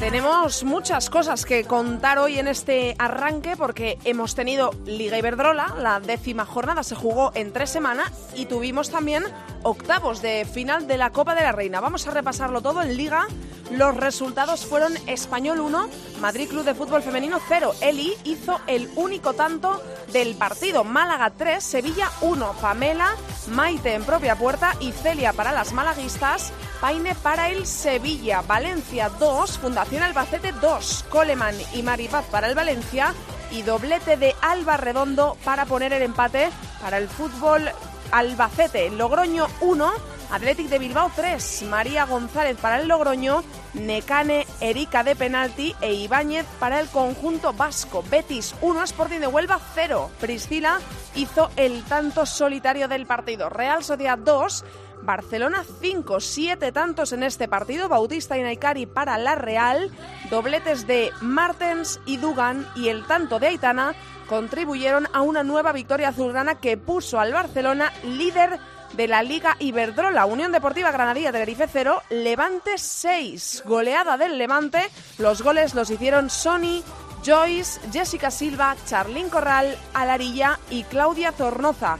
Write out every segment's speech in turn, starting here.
Tenemos muchas cosas que contar hoy en este arranque porque hemos tenido Liga Iberdrola, la décima jornada se jugó en tres semanas y tuvimos también octavos de final de la Copa de la Reina. Vamos a repasarlo todo en Liga. Los resultados fueron Español 1, Madrid Club de Fútbol Femenino 0. Eli hizo el único tanto del partido. Málaga 3, Sevilla 1. Pamela, Maite en propia puerta y Celia para las malaguistas. Paine para el Sevilla. Valencia 2, Fundación Albacete 2. Coleman y Maripaz para el Valencia. Y doblete de Alba Redondo para poner el empate para el fútbol Albacete. Logroño 1, Athletic de Bilbao 3, María González para el Logroño, Necane Erika de penalti e Ibáñez para el conjunto vasco. Betis 1, Sporting de Huelva 0. Priscila hizo el tanto solitario del partido. Real Sociedad 2, Barcelona 5, 7 tantos en este partido. Bautista y Naikari para la Real. Dobletes de Martens y Dugan y el tanto de Aitana contribuyeron a una nueva victoria azulgrana que puso al Barcelona líder de la Liga Iberdrola. Unión Deportiva Granadilla Tenerife 0, Levante 6. Goleada del Levante. Los goles los hicieron Sony, Joyce, Jessica Silva, Charlín Corral, Alarilla y Claudia Zornoza.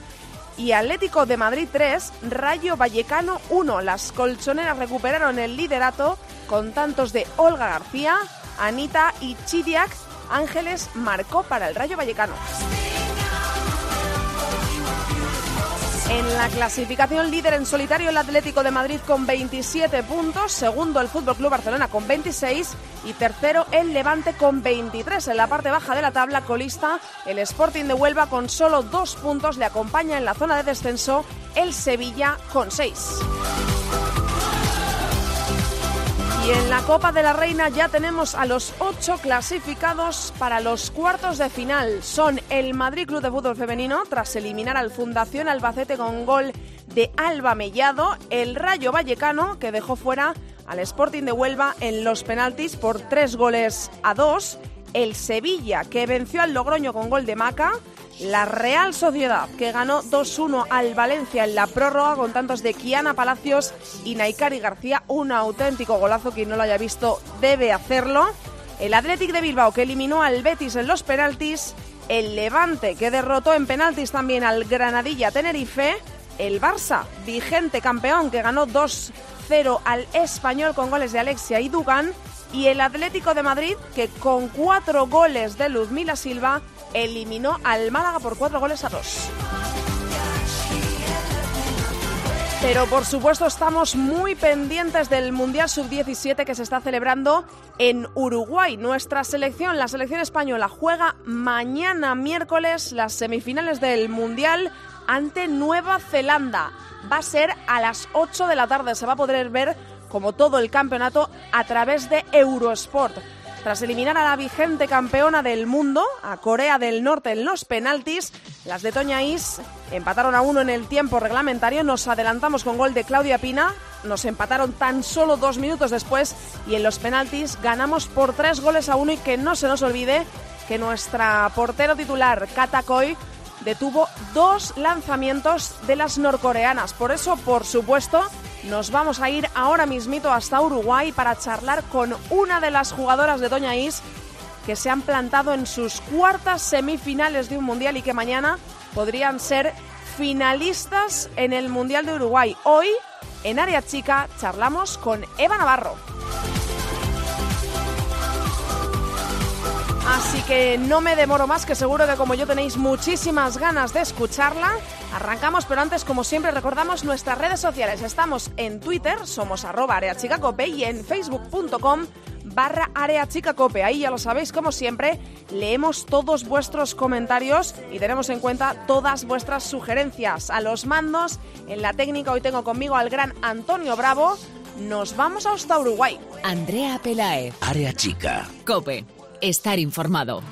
Y Atlético de Madrid 3, Rayo Vallecano 1. Las colchoneras recuperaron el liderato con tantos de Olga García, Anita y Chidiac Ángeles marcó para el Rayo Vallecano. En la clasificación líder en solitario el Atlético de Madrid con 27 puntos, segundo el Fútbol Club Barcelona con 26 y tercero el Levante con 23. En la parte baja de la tabla colista el Sporting de Huelva con solo dos puntos le acompaña en la zona de descenso el Sevilla con 6. Y en la Copa de la Reina ya tenemos a los ocho clasificados para los cuartos de final. Son el Madrid Club de Fútbol Femenino, tras eliminar al Fundación Albacete con gol de Alba Mellado, el Rayo Vallecano, que dejó fuera al Sporting de Huelva en los penaltis por tres goles a dos, el Sevilla, que venció al Logroño con gol de Maca, la Real Sociedad, que ganó 2-1 al Valencia en la prórroga con tantos de Kiana Palacios y Naikari García. Un auténtico golazo, quien no lo haya visto debe hacerlo. El Athletic de Bilbao, que eliminó al Betis en los penaltis. El Levante, que derrotó en penaltis también al Granadilla Tenerife. El Barça, vigente campeón, que ganó 2-0 al Español con goles de Alexia y Dugan. Y el Atlético de Madrid, que con cuatro goles de Luzmila Silva eliminó al Málaga por cuatro goles a dos. Pero por supuesto estamos muy pendientes del Mundial Sub-17 que se está celebrando en Uruguay. Nuestra selección, la selección española, juega mañana miércoles las semifinales del Mundial ante Nueva Zelanda. Va a ser a las 8 de la tarde. Se va a poder ver como todo el campeonato a través de Eurosport. Tras eliminar a la vigente campeona del mundo, a Corea del Norte en los penaltis, las de Toña Is empataron a uno en el tiempo reglamentario. Nos adelantamos con gol de Claudia Pina. Nos empataron tan solo dos minutos después y en los penaltis ganamos por tres goles a uno y que no se nos olvide que nuestra portero titular, Katakoi, detuvo dos lanzamientos de las norcoreanas. Por eso, por supuesto, nos vamos a ir ahora mismito hasta Uruguay para charlar con una de las jugadoras de Doña Is que se han plantado en sus cuartas semifinales de un mundial y que mañana podrían ser finalistas en el Mundial de Uruguay. Hoy, en Área Chica, charlamos con Eva Navarro. Así que no me demoro más, que seguro que como yo tenéis muchísimas ganas de escucharla. Arrancamos, pero antes, como siempre, recordamos nuestras redes sociales. Estamos en Twitter, somos arroba areachicacope y en facebook.com barra areachicacope. Ahí ya lo sabéis, como siempre, leemos todos vuestros comentarios y tenemos en cuenta todas vuestras sugerencias. A los mandos, en la técnica hoy tengo conmigo al gran Antonio Bravo. Nos vamos hasta Uruguay. Andrea Pelaez. Área chica. Cope. Estar informado.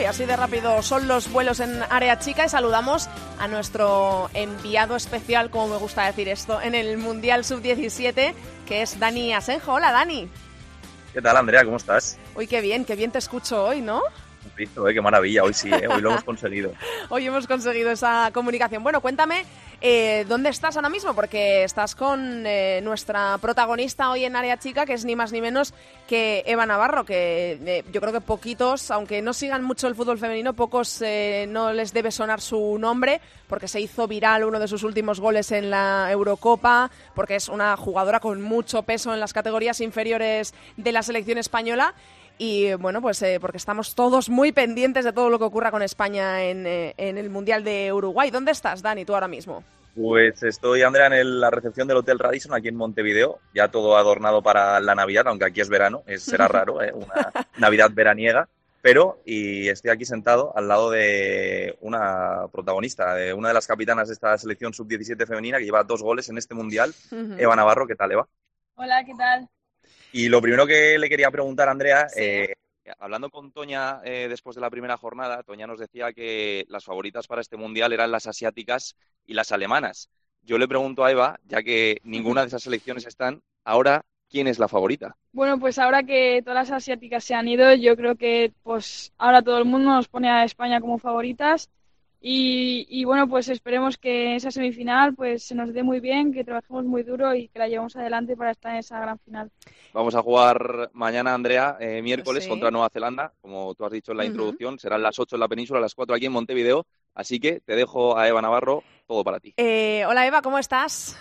Uruguay, así de rápido son los vuelos en área chica y saludamos a nuestro enviado especial, como me gusta decir esto, en el Mundial Sub-17, que es Dani Asenjo. Hola, Dani. ¿Qué tal, Andrea? ¿Cómo estás? Uy, qué bien, qué bien te escucho hoy, ¿no? ¿Eh? qué maravilla, hoy sí, ¿eh? hoy lo hemos conseguido. hoy hemos conseguido esa comunicación. Bueno, cuéntame eh, ¿Dónde estás ahora mismo? Porque estás con eh, nuestra protagonista hoy en Área Chica, que es ni más ni menos que Eva Navarro, que yo creo que poquitos, aunque no sigan mucho el fútbol femenino, pocos no les debe sonar su nombre, porque se hizo viral uno de sus últimos goles en la Eurocopa, porque es una jugadora con mucho peso en las categorías inferiores de la selección española y bueno, pues porque estamos todos muy pendientes de todo lo que ocurra con España en, en, el Mundial de Uruguay. ¿Dónde estás, Dani, tú ahora mismo? Pues estoy, Andrea, en la recepción del Hotel Radisson aquí en Montevideo, ya todo adornado para la Navidad, aunque aquí es verano, es, será raro, ¿eh? una Navidad veraniega, pero y estoy aquí sentado al lado de una protagonista, de una de las capitanas de esta selección sub-17 femenina que lleva dos goles en este Mundial, Eva Navarro, ¿qué tal, Eva? Hola, ¿qué tal? Y lo primero que le quería preguntar, Andrea, eh, hablando con Toña eh, después de la primera jornada, Toña nos decía que las favoritas para este mundial eran las asiáticas y las alemanas. Yo le pregunto a Eva, ya que ninguna de esas selecciones están, ahora, ¿quién es la favorita? Bueno, pues ahora que todas las asiáticas se han ido, yo creo que pues ahora todo el mundo nos pone a España como favoritas y, bueno, pues esperemos que esa semifinal pues se nos dé muy bien, que trabajemos muy duro y que la llevemos adelante para estar en esa gran final. Vamos a jugar mañana, Andrea, eh, miércoles contra Nueva Zelanda, como tú has dicho en la introducción, serán las 8 en la península, las 4 aquí en Montevideo, así que te dejo a Eva Navarro, todo para ti. Eh, hola Eva, ¿cómo estás?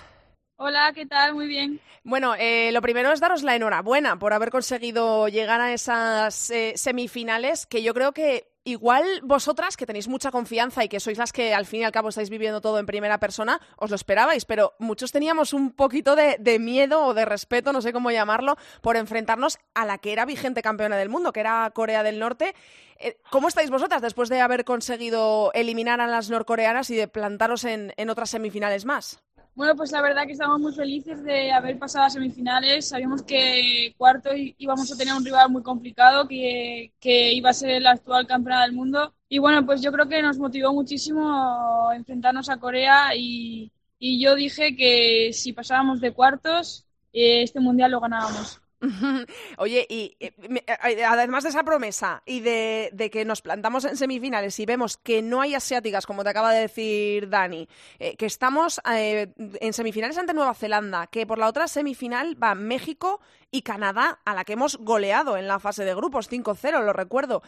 Hola, ¿qué tal? Muy bien. Bueno, eh, lo primero es daros la enhorabuena por haber conseguido llegar a esas semifinales, que yo creo que igual vosotras, que tenéis mucha confianza y que sois las que al fin y al cabo estáis viviendo todo en primera persona, os lo esperabais, pero muchos teníamos un poquito de, miedo o de respeto, no sé cómo llamarlo, por enfrentarnos a la que era vigente campeona del mundo, que era Corea del Norte. Eh, ¿Cómo estáis vosotras después de haber conseguido eliminar a las norcoreanas y de plantaros en otras semifinales más? Bueno, pues la verdad que estamos muy felices de haber pasado a semifinales. Sabíamos que cuarto íbamos a tener un rival muy complicado, que, que iba a ser el actual campeón del mundo. Y bueno, pues yo creo que nos motivó muchísimo enfrentarnos a Corea y, y yo dije que si pasábamos de cuartos, eh, este mundial lo ganábamos. Oye, y eh, eh, además de esa promesa y de, que nos plantamos en semifinales y vemos que no hay asiáticas, como te acaba de decir Dani, eh, que estamos en semifinales ante Nueva Zelanda, que por la otra semifinal va México y Canadá, a la que hemos goleado en la fase de grupos 5-0, lo recuerdo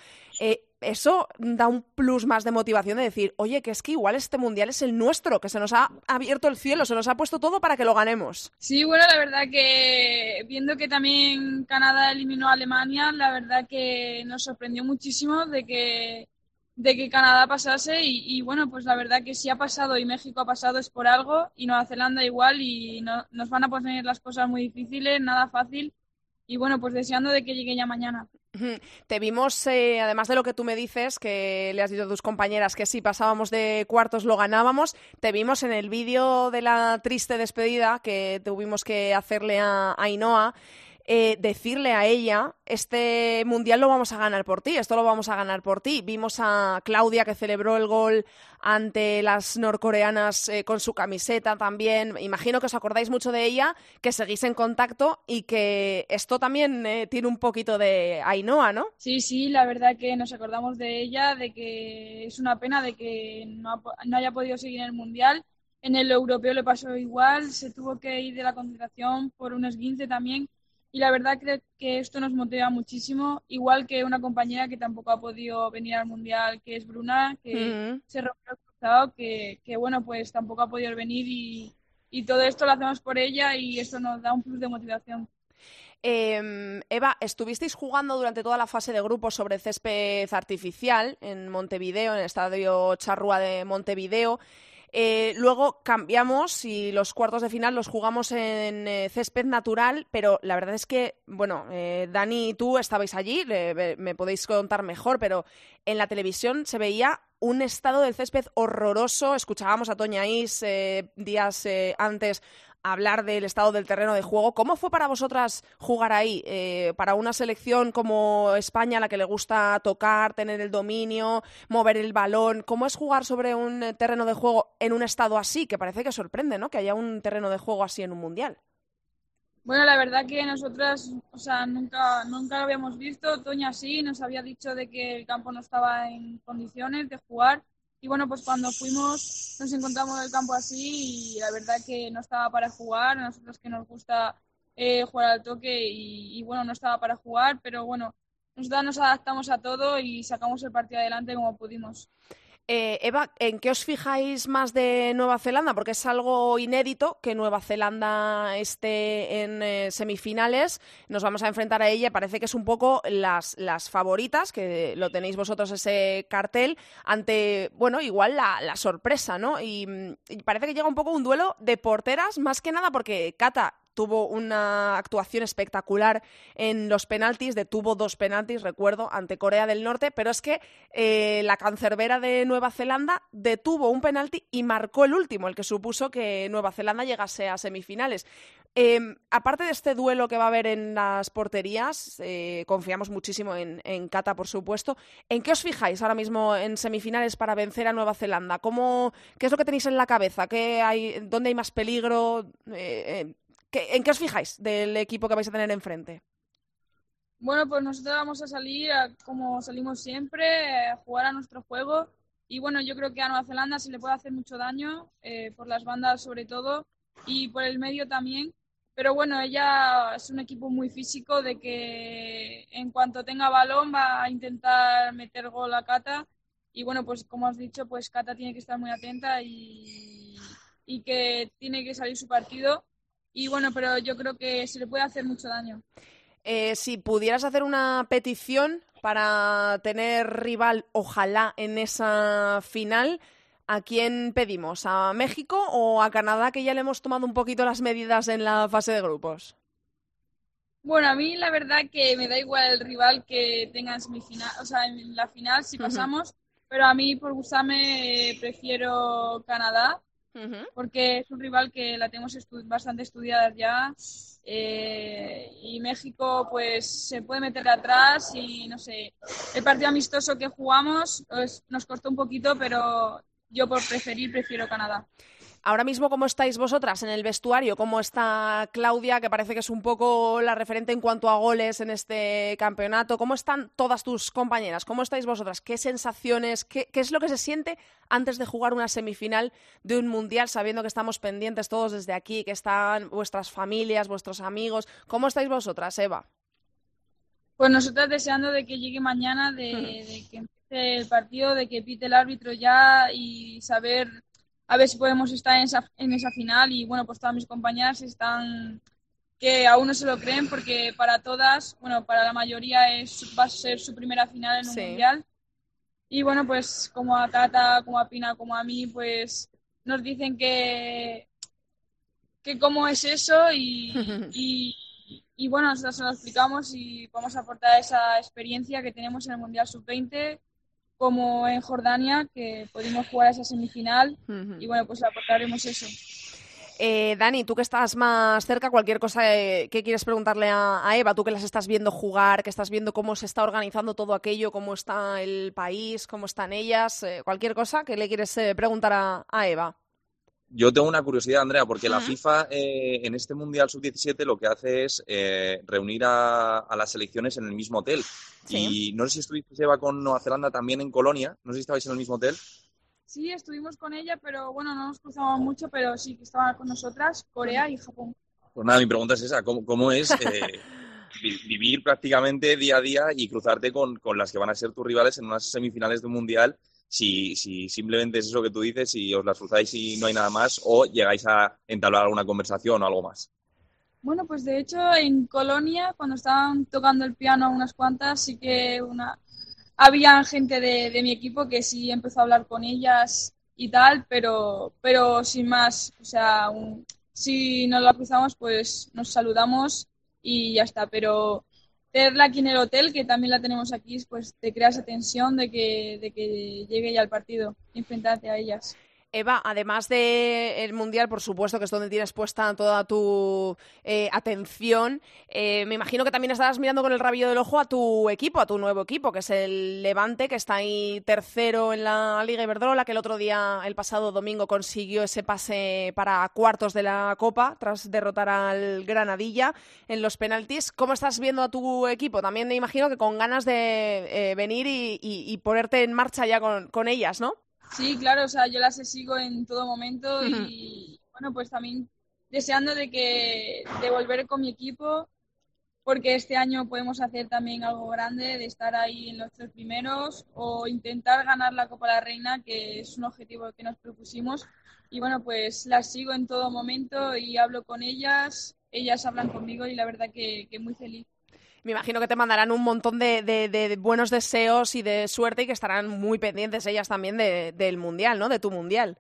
eso da un plus más de motivación de decir, oye, que es que igual este mundial es el nuestro, que se nos ha abierto el cielo, se nos ha puesto todo para que lo ganemos. Sí, bueno, la verdad que viendo que también Canadá eliminó a Alemania, la verdad que nos sorprendió muchísimo de que de que Canadá pasase y, bueno, pues la verdad que si ha pasado y México ha pasado es por algo y Nueva Zelanda igual y no, nos van a poner las cosas muy difíciles, nada fácil y bueno, pues deseando de que llegue ya mañana. Te vimos, eh, además de lo que tú me dices, que le has dicho a tus compañeras que si pasábamos de cuartos lo ganábamos, te vimos en el vídeo de la triste despedida que tuvimos que hacerle a Ainhoa. Eh, decirle a ella, este mundial lo vamos a ganar por ti, esto lo vamos a ganar por ti. Vimos a Claudia que celebró el gol ante las norcoreanas eh, con su camiseta también. Imagino que os acordáis mucho de ella, que seguís en contacto y que esto también eh, tiene un poquito de Ainhoa, ¿no? Sí, sí, la verdad que nos acordamos de ella, de que es una pena de que no, no haya podido seguir en el mundial. En el europeo le pasó igual, se tuvo que ir de la concentración por un esguince también y la verdad creo que esto nos motiva muchísimo, igual que una compañera que tampoco ha podido venir al Mundial, que es Bruna, que se rompió el cruzado, que, que, bueno, pues tampoco ha podido venir y, y todo esto lo hacemos por ella y esto nos da un plus de motivación. Eh, Eva, estuvisteis jugando durante toda la fase de grupos sobre césped artificial en Montevideo, en el estadio Charrúa de Montevideo. Eh, luego cambiamos y los cuartos de final los jugamos en eh, césped natural, pero la verdad es que, bueno, eh, Dani y tú estabais allí, me podéis contar mejor, pero en la televisión se veía un estado del césped horroroso. Escuchábamos a Toña Is días antes hablar del estado del terreno de juego. ¿Cómo fue para vosotras jugar ahí? Eh, para una selección como España, a la que le gusta tocar, tener el dominio, mover el balón. ¿Cómo es jugar sobre un terreno de juego en un estado así? Que parece que sorprende, ¿no? Que haya un terreno de juego así en un mundial. Bueno, la verdad que nosotras, o sea, nunca, nunca lo habíamos visto. Toña sí, nos había dicho de que el campo no estaba en condiciones de jugar. Y bueno, pues cuando fuimos nos encontramos en el campo así y la verdad que no estaba para jugar. A nosotros que nos gusta eh, jugar al toque y, y, bueno, no estaba para jugar, pero bueno, nosotros nos adaptamos a todo y sacamos el partido adelante como pudimos. Eh, Eva, ¿en qué os fijáis más de Nueva Zelanda? Porque es algo inédito que Nueva Zelanda esté en eh, semifinales. Nos vamos a enfrentar a ella. Parece que es un poco las, favoritas, que lo tenéis vosotros ese cartel, ante, bueno, igual la, sorpresa, ¿no? Y, y, parece que llega un poco un duelo de porteras, más que nada porque Cata tuvo una actuación espectacular en los penaltis, detuvo dos penaltis, recuerdo, ante Corea del Norte, pero es que eh, la cancerbera de Nueva Zelanda detuvo un penalti y marcó el último, el que supuso que Nueva Zelanda llegase a semifinales. Eh, aparte de este duelo que va a haber en las porterías, eh, confiamos muchísimo en, en, Cata, por supuesto. ¿En qué os fijáis ahora mismo en semifinales para vencer a Nueva Zelanda? ¿Cómo, ¿Qué es lo que tenéis en la cabeza? ¿Qué hay, ¿Dónde hay más peligro? Eh, ¿En qué os fijáis del equipo que vais a tener enfrente? Bueno, pues nosotros vamos a salir como salimos siempre, a jugar a nuestro juego. Y bueno, yo creo que a Nueva Zelanda se le puede hacer mucho daño, eh, por las bandas sobre todo, y por el medio también. Pero bueno, ella es un equipo muy físico, de que en cuanto tenga balón va a intentar meter gol a Cata. Y bueno, pues como has dicho, pues Cata tiene que estar muy atenta y que tiene que salir su partido y bueno, pero yo creo que se le puede hacer mucho daño. Eh, si pudieras hacer una petición para tener rival, ojalá, en esa final, ¿a quién pedimos? ¿A México o a Canadá, que ya le hemos tomado un poquito las medidas en la fase de grupos? Bueno, a mí la verdad que me da igual el rival que tenga en semifinal, o sea, en la final si pasamos, uh -huh. pero a mí por gustarme prefiero Canadá Porque es un rival que la tenemos estu bastante estudiada ya eh, y México pues se puede meter atrás y no sé, el partido amistoso que jugamos nos costó un poquito pero yo por preferir prefiero Canadá. Ahora mismo, ¿cómo estáis vosotras en el vestuario? ¿Cómo está Claudia, que parece que es un poco la referente en cuanto a goles en este campeonato? ¿Cómo están todas tus compañeras? ¿Cómo estáis vosotras? ¿Qué sensaciones? ¿Qué, qué es lo que se siente antes de jugar una semifinal de un mundial, sabiendo que estamos pendientes todos desde aquí, que están vuestras familias, vuestros amigos? ¿Cómo estáis vosotras, Eva? Pues nosotras deseando de que llegue mañana, de, de que empiece el partido, de que pite el árbitro ya y saber a ver si podemos estar en esa, en esa final y bueno, pues todas mis compañeras están que aún no se lo creen porque para todas, bueno, para la mayoría es, va a ser su primera final en un sí. mundial. Y bueno, pues como a Tata, como a Pina, como a mí, pues nos dicen que, que cómo es eso y, y, y bueno, nosotros se lo explicamos y vamos a aportar esa experiencia que tenemos en el Mundial Sub-20 como en Jordania, que pudimos jugar esa semifinal uh -huh. y bueno, pues aportaremos eso. Eh, Dani, tú que estás más cerca, cualquier cosa que quieres preguntarle a, a, Eva, tú que las estás viendo jugar, que estás viendo cómo se está organizando todo aquello, cómo está el país, cómo están ellas, eh, cualquier cosa que le quieres eh, preguntar a, a, Eva. Yo tengo una curiosidad, Andrea, porque la FIFA eh, en este Mundial Sub-17 lo que hace es eh, reunir a, a, las selecciones en el mismo hotel. Sí. Y no sé si estuviste, Eva, con Nueva Zelanda también en Colonia. No sé si estabais en el mismo hotel. Sí, estuvimos con ella, pero bueno, no nos cruzamos mucho, pero sí que estaba con nosotras, Corea y Japón. Pues nada, mi pregunta es esa, ¿cómo, cómo es eh, vivir prácticamente día a día y cruzarte con, con, las que van a ser tus rivales en unas semifinales de un mundial? Si, si simplemente es eso que tú dices, si os las cruzáis y no hay nada más, o llegáis a entablar alguna conversación o algo más. Bueno, pues de hecho en Colonia, cuando estaban tocando el piano unas cuantas, sí que una había gente de, de, mi equipo que sí empezó a hablar con ellas y tal, pero, pero sin más, o sea, un, si nos la cruzamos, pues nos saludamos y ya está, pero tenerla aquí en el hotel, que también la tenemos aquí, pues te crea esa tensión de que, de que llegue ya al partido, enfrentarte a ellas. Eva, además del Mundial, por supuesto, que es donde tienes puesta toda tu eh, atención, eh, me imagino que también estarás mirando con el rabillo del ojo a tu equipo, a tu nuevo equipo, que es el Levante, que está ahí tercero en la Liga Iberdrola, que el otro día, el pasado domingo, consiguió ese pase para cuartos de la Copa tras derrotar al Granadilla en los penaltis. ¿Cómo estás viendo a tu equipo? También me imagino que con ganas de eh, venir y, ponerte en marcha ya con ellas, ¿no? Sí, claro, o sea, yo las sigo en todo momento y bueno, pues también deseando de que de volver con mi equipo porque este año podemos hacer también algo grande de estar ahí en los tres primeros o intentar ganar la Copa de la Reina, que es un objetivo que nos propusimos. Y bueno, pues las sigo en todo momento y hablo con ellas, ellas hablan conmigo y la verdad que, que muy feliz. Me imagino que te mandarán un montón de, buenos deseos y de suerte y que estarán muy pendientes ellas también del Mundial, ¿no? De tu Mundial.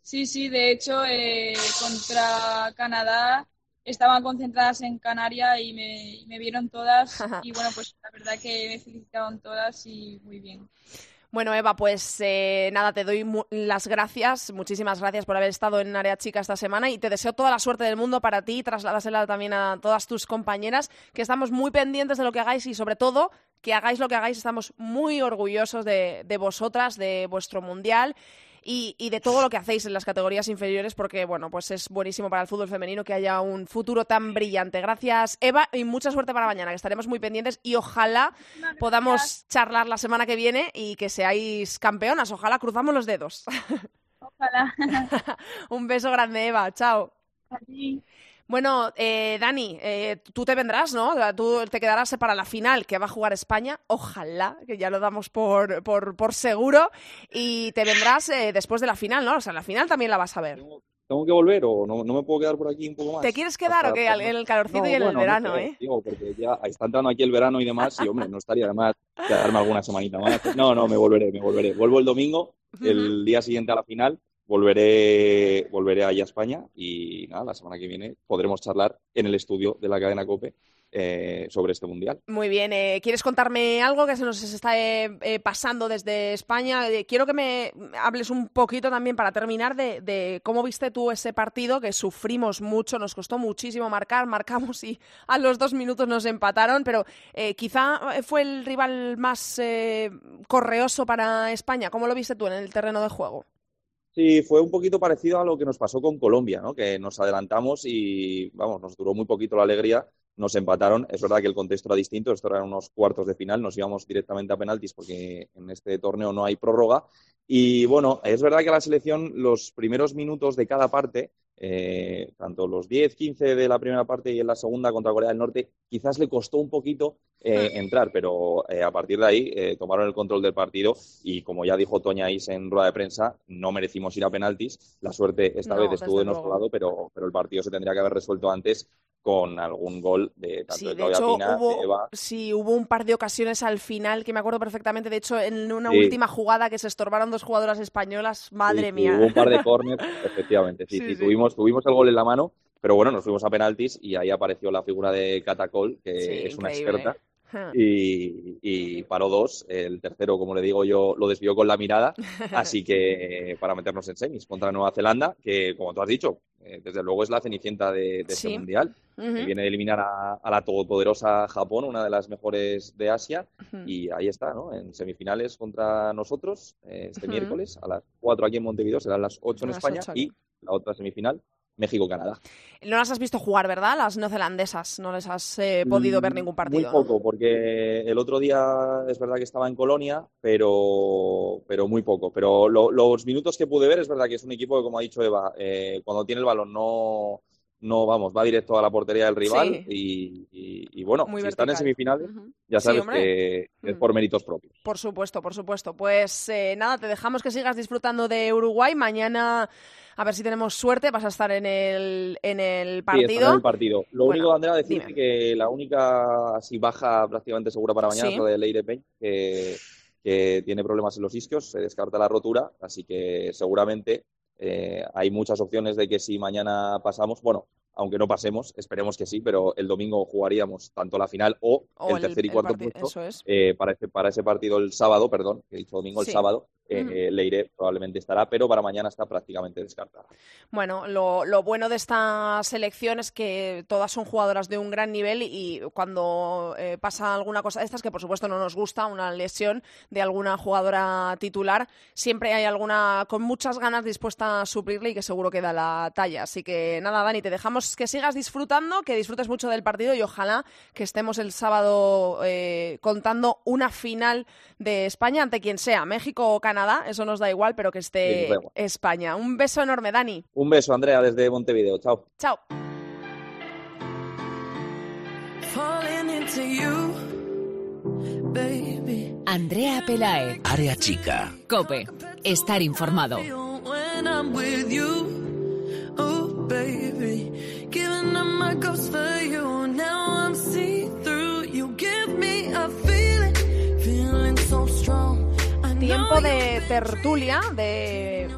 Sí, sí, de hecho, eh, contra Canadá estaban concentradas en Canarias y me, me vieron todas y bueno, pues la verdad que me felicitaron todas y muy bien. Bueno, Eva, pues eh, nada, te doy las gracias, muchísimas gracias por haber estado en Área Chica esta semana y te deseo toda la suerte del mundo para ti, trasladásela también a todas tus compañeras, que estamos muy pendientes de lo que hagáis y sobre todo que hagáis lo que hagáis, estamos muy orgullosos de, de vosotras, de vuestro mundial y, de todo lo que hacéis en las categorías inferiores, porque bueno, pues es buenísimo para el fútbol femenino que haya un futuro tan brillante. Gracias, Eva, y mucha suerte para mañana, que estaremos muy pendientes y ojalá podamos charlar la semana que viene y que seáis campeonas. Ojalá cruzamos los dedos. Ojalá. un beso grande, Eva. Chao. Bueno, eh, Dani, eh, tú te vendrás, ¿no? Tú te quedarás para la final que va a jugar España. Ojalá, que ya lo damos por, por, por seguro. Y te vendrás eh, después de la final, ¿no? O sea, la final también la vas a ver. ¿Tengo que volver o no, me puedo quedar por aquí un poco más? ¿Te quieres quedar o qué? En el calorcito y en el verano, ¿eh? Digo, porque ya está entrando aquí el verano y demás, y hombre, no estaría de más quedarme alguna semanita más. No, no, me volveré, me volveré. Vuelvo el domingo, el día siguiente a la final, volveré, volveré allá a España y nada, la semana que viene podremos charlar en el estudio de la cadena COPE eh, sobre este mundial. Muy bien, eh, ¿quieres contarme algo que se nos está eh, pasando desde España? quiero que me hables un poquito también para terminar de, cómo viste tú ese partido que sufrimos mucho, nos costó muchísimo marcar, marcamos y a los dos minutos nos empataron, pero quizá fue el rival más correoso para España. ¿Cómo lo viste tú en el terreno de juego? Sí, fue un poquito parecido a lo que nos pasó con Colombia, ¿no? que nos adelantamos y, vamos, nos duró muy poquito la alegría, nos empataron. Es verdad que el contexto era distinto, esto eran unos cuartos de final, nos íbamos directamente a penaltis porque en este torneo no hay prórroga. Y bueno, es verdad que la selección los primeros minutos de cada parte eh, tanto los 10, 15 de la primera parte y en la segunda contra Corea del Norte, quizás le costó un poquito eh, entrar, pero eh, a partir de ahí tomaron el control del partido y como ya dijo Toña Is en rueda de prensa, no merecimos ir a penaltis. La suerte esta vez estuvo de nuestro lado, pero, pero el partido se tendría que haber resuelto antes con algún gol de tanto de Claudia Pina, hubo, de Eva. Sí, hubo un par de ocasiones al final que me acuerdo perfectamente. De hecho, en una última jugada que se estorbaron dos jugadoras españolas, madre mía. hubo un par de corners, efectivamente. Sí, sí, Tuvimos, tuvimos el gol en la mano, pero bueno, nos fuimos a penaltis y ahí apareció la figura de Catacol, que es una experta. Y, paró dos. El tercero, como le digo yo, lo desvió con la mirada. Así que para meternos en semis contra Nueva Zelanda, que como tú has dicho, eh, desde luego es la cenicienta de, este mundial. que viene de eliminar a, la todopoderosa Japón, una de las mejores de Asia. Y ahí está, ¿no? En semifinales contra nosotros eh, este miércoles a las 4 aquí en Montevideo, serán las 8 en España. y la otra semifinal México-Canadá. No las has visto jugar, ¿verdad? Las neozelandesas. No les has eh, podido ver mm, ningún partido. Muy poco, porque el otro día es verdad que estaba en Colonia, pero, pero muy poco. Pero los minutos que pude ver es verdad que es un equipo que, como ha dicho Eva, eh, cuando tiene el balón no, no, vamos, va directo a la portería del rival y, bueno, si están en semifinales, ya sabes que es por méritos propios. Por supuesto, por supuesto. Pues eh, nada, te dejamos que sigas disfrutando de Uruguay. Mañana a ver si tenemos suerte, vas a estar en el, en el partido. en el partido. Lo único, Andrea, decir que la única así baja prácticamente segura para mañana es la de Leire Peñ, que, que tiene problemas en los isquios, se descarta la rotura, así que seguramente eh, hay muchas opciones de que si mañana pasamos, bueno, aunque no pasemos, esperemos que sí, pero el domingo jugaríamos tanto la final o, el tercer y cuarto puesto es. eh, para, ese, para ese partido el sábado, perdón, que he dicho domingo, el sábado, eh, Leire probablemente estará, pero para mañana está prácticamente descartada. Bueno, lo, bueno de esta selección es que todas son jugadoras de un gran nivel y cuando eh, pasa alguna cosa de estas, que por supuesto no nos gusta, una lesión de alguna jugadora titular, siempre hay alguna con muchas ganas dispuesta a suplirle y que seguro que da la talla. Así que nada, Dani, te dejamos que sigas disfrutando, que disfrutes mucho del partido y ojalá que estemos el sábado eh, contando una final de España ante quien sea, México o Canadá, eso nos da igual, pero que esté España. Un beso enorme, Dani. Un beso, Andrea, desde Montevideo. Chao. Chao. Andrea Pelae. Área chica. Cope. Estar informado. De tertulia, de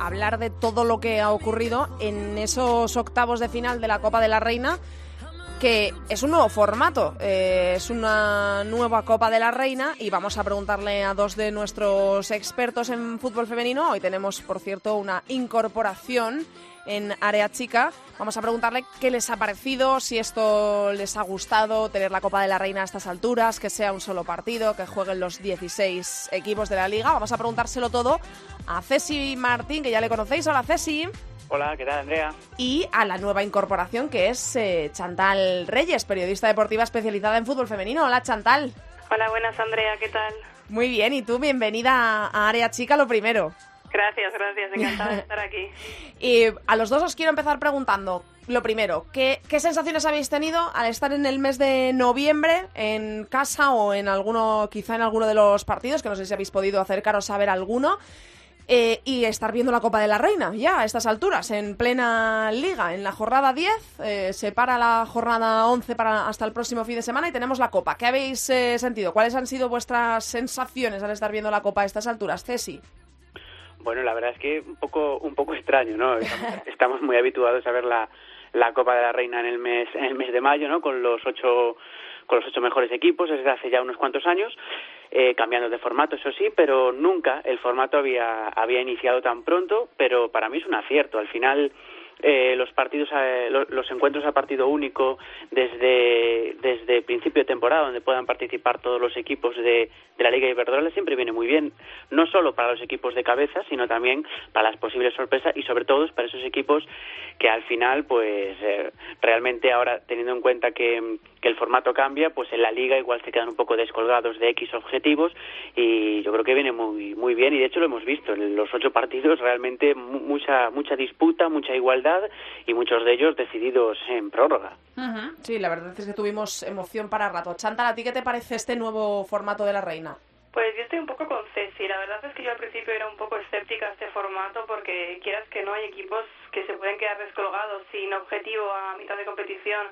hablar de todo lo que ha ocurrido en esos octavos de final de la Copa de la Reina que es un nuevo formato, eh, es una nueva Copa de la Reina y vamos a preguntarle a dos de nuestros expertos en fútbol femenino. Hoy tenemos, por cierto, una incorporación en área chica. Vamos a preguntarle qué les ha parecido, si esto les ha gustado, tener la Copa de la Reina a estas alturas, que sea un solo partido, que jueguen los 16 equipos de la liga. Vamos a preguntárselo todo a Ceci Martín, que ya le conocéis. Hola Ceci. Hola, ¿qué tal, Andrea? Y a la nueva incorporación que es eh, Chantal Reyes, periodista deportiva especializada en fútbol femenino. Hola, Chantal. Hola, buenas, Andrea, ¿qué tal? Muy bien, y tú, bienvenida a Área Chica, lo primero. Gracias, gracias, encantada de estar aquí. y a los dos os quiero empezar preguntando, lo primero, ¿qué, ¿qué, sensaciones habéis tenido al estar en el mes de noviembre en casa o en alguno, quizá en alguno de los partidos, que no sé si habéis podido acercaros a ver alguno? Eh, y estar viendo la Copa de la Reina ya a estas alturas, en plena liga, en la jornada 10, eh, se para la jornada 11 para hasta el próximo fin de semana y tenemos la Copa. ¿Qué habéis eh, sentido? ¿Cuáles han sido vuestras sensaciones al estar viendo la Copa a estas alturas, Cesi? Bueno, la verdad es que un poco, un poco extraño, ¿no? Estamos, muy habituados a ver la, la Copa de la Reina en el mes, en el mes de mayo, ¿no? Con los ocho con los ocho mejores equipos desde hace ya unos cuantos años, eh, cambiando de formato, eso sí, pero nunca el formato había, había iniciado tan pronto, pero para mí es un acierto. Al final, eh, los partidos, eh, los, encuentros a partido único desde, desde principio de temporada, donde puedan participar todos los equipos de, de la Liga Iberdrola, siempre viene muy bien, no solo para los equipos de cabeza, sino también para las posibles sorpresas y sobre todo para esos equipos que al final, pues eh, realmente ahora teniendo en cuenta que, que el formato cambia, pues en la Liga igual se quedan un poco descolgados de X objetivos y yo creo que viene muy muy bien y de hecho lo hemos visto en los ocho partidos realmente mucha mucha disputa, mucha igualdad y muchos de ellos decididos en prórroga. Sí, la verdad es que tuvimos emoción para rato. Chantal, ¿a ti qué te parece este nuevo formato de la reina? Pues yo estoy un poco con Ceci. La verdad es que yo al principio era un poco escéptica a este formato porque quieras que no hay equipos que se pueden quedar descolgados sin objetivo a mitad de competición.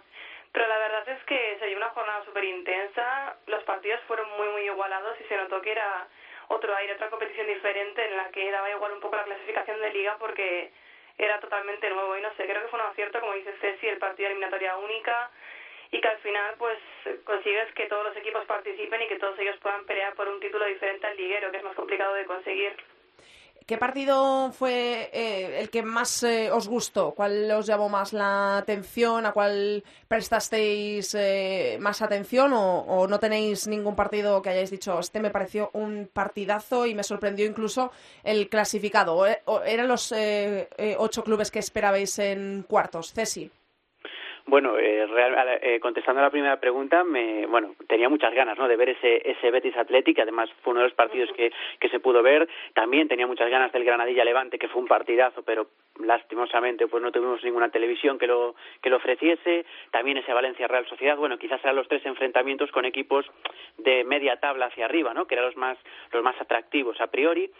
Pero la verdad es que se dio una jornada súper intensa, los partidos fueron muy, muy igualados y se notó que era otro aire, otra competición diferente en la que daba igual un poco la clasificación de liga porque era totalmente nuevo y no sé, creo que fue un acierto, como dice Ceci, el partido de eliminatoria única y que al final pues consigues que todos los equipos participen y que todos ellos puedan pelear por un título diferente al liguero, que es más complicado de conseguir. ¿Qué partido fue eh, el que más eh, os gustó? ¿Cuál os llamó más la atención? ¿A cuál prestasteis eh, más atención? O, no tenéis ningún partido que hayáis dicho, este me pareció un partidazo y me sorprendió incluso el clasificado? ¿O, eran los ocho clubes que esperabais en cuartos? Cesi. Bueno, eh, eh, contestando a la primera pregunta, me, bueno, tenía muchas ganas, ¿no? De ver ese, ese Betis Athletic, además fue uno de los partidos que, que se pudo ver. También tenía muchas ganas del Granadilla Levante, que fue un partidazo, pero lastimosamente pues no tuvimos ninguna televisión que lo, que lo ofreciese. También ese Valencia Real Sociedad, bueno, quizás eran los tres enfrentamientos con equipos de media tabla hacia arriba, ¿no? Que eran los más, los más atractivos a priori.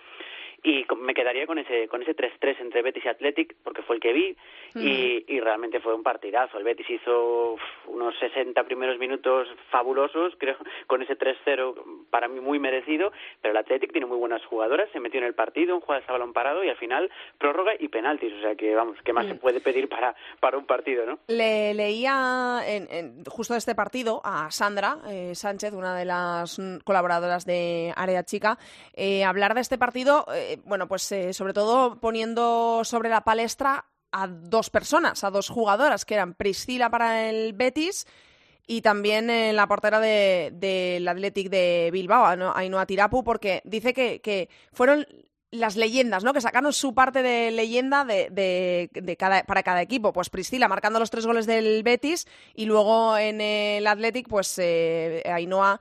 Y me quedaría con ese con ese 3-3 entre Betis y Athletic porque fue el que vi y, y, realmente fue un partidazo. El Betis hizo unos 60 primeros minutos fabulosos, creo, con ese 3-0 para mí muy merecido, pero el Athletic tiene muy buenas jugadoras, se metió en el partido, un jugador a balón parado y al final prórroga y penaltis, o sea que vamos, ¿qué más se puede pedir para, para un partido, no? Le leía en, en justo de este partido a Sandra eh, Sánchez, una de las colaboradoras de Área Chica, eh, hablar de este partido, eh, bueno, pues eh, sobre todo poniendo sobre la palestra a dos personas, a dos jugadoras, que eran Priscila para el Betis y también en la portera del de, Athletic de Bilbao. Ainhoa Tirapu, porque dice que, que fueron las leyendas, ¿no? Que sacaron su parte de leyenda de, de, de cada, para cada equipo. Pues Priscila marcando los tres goles del Betis y luego en el Athletic, pues eh, Ainhoa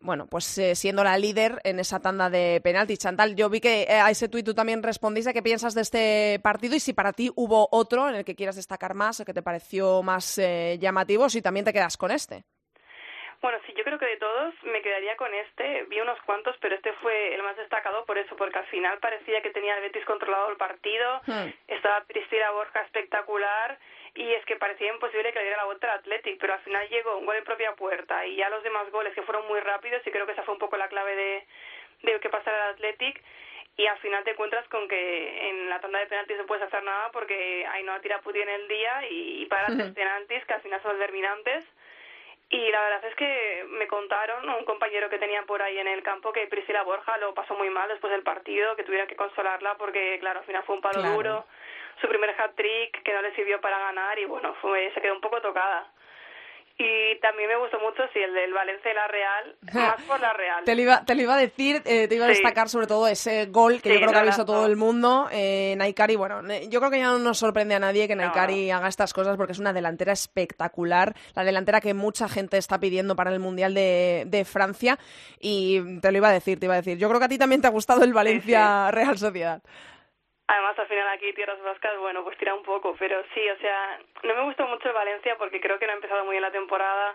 bueno, pues eh, siendo la líder en esa tanda de penaltis. Chantal, yo vi que eh, a ese tuit tú también respondiste qué piensas de este partido y si para ti hubo otro en el que quieras destacar más, el que te pareció más eh, llamativo, si también te quedas con este. Bueno, sí, yo creo que de todos me quedaría con este. Vi unos cuantos, pero este fue el más destacado por eso, porque al final parecía que tenía el Betis controlado el partido. Hmm. Estaba Priscila Borja espectacular y es que parecía imposible que le diera la vuelta al Athletic, pero al final llegó un gol en propia puerta y ya los demás goles que fueron muy rápidos y creo que esa fue un poco la clave de, de que pasara el Athletic y al final te encuentras con que en la tanda de penaltis no puedes hacer nada porque ahí no tira puti en el día y, para hacer penaltis que al final son determinantes y la verdad es que me contaron un compañero que tenía por ahí en el campo que Priscila Borja lo pasó muy mal después del partido, que tuviera que consolarla porque claro, al final fue un palo duro su primer hat-trick que no le sirvió para ganar y bueno, fue, se quedó un poco tocada. Y también me gustó mucho, sí, el del Valencia y la Real, más por la Real. te, lo iba, te lo iba a decir, eh, te iba a destacar sobre todo ese gol que yo creo que ha visto todo el mundo. Eh, Naikari, bueno, yo creo que ya no nos sorprende a nadie que Naikari haga estas cosas porque es una delantera espectacular, la delantera que mucha gente está pidiendo para el Mundial de, de Francia. Y te lo iba a decir, te iba a decir. Yo creo que a ti también te ha gustado el Valencia Real Sociedad. Además, al final aquí Tierras Vascas, bueno, pues tira un poco, pero sí, o sea, no me gustó mucho el Valencia porque creo que no ha empezado muy bien la temporada,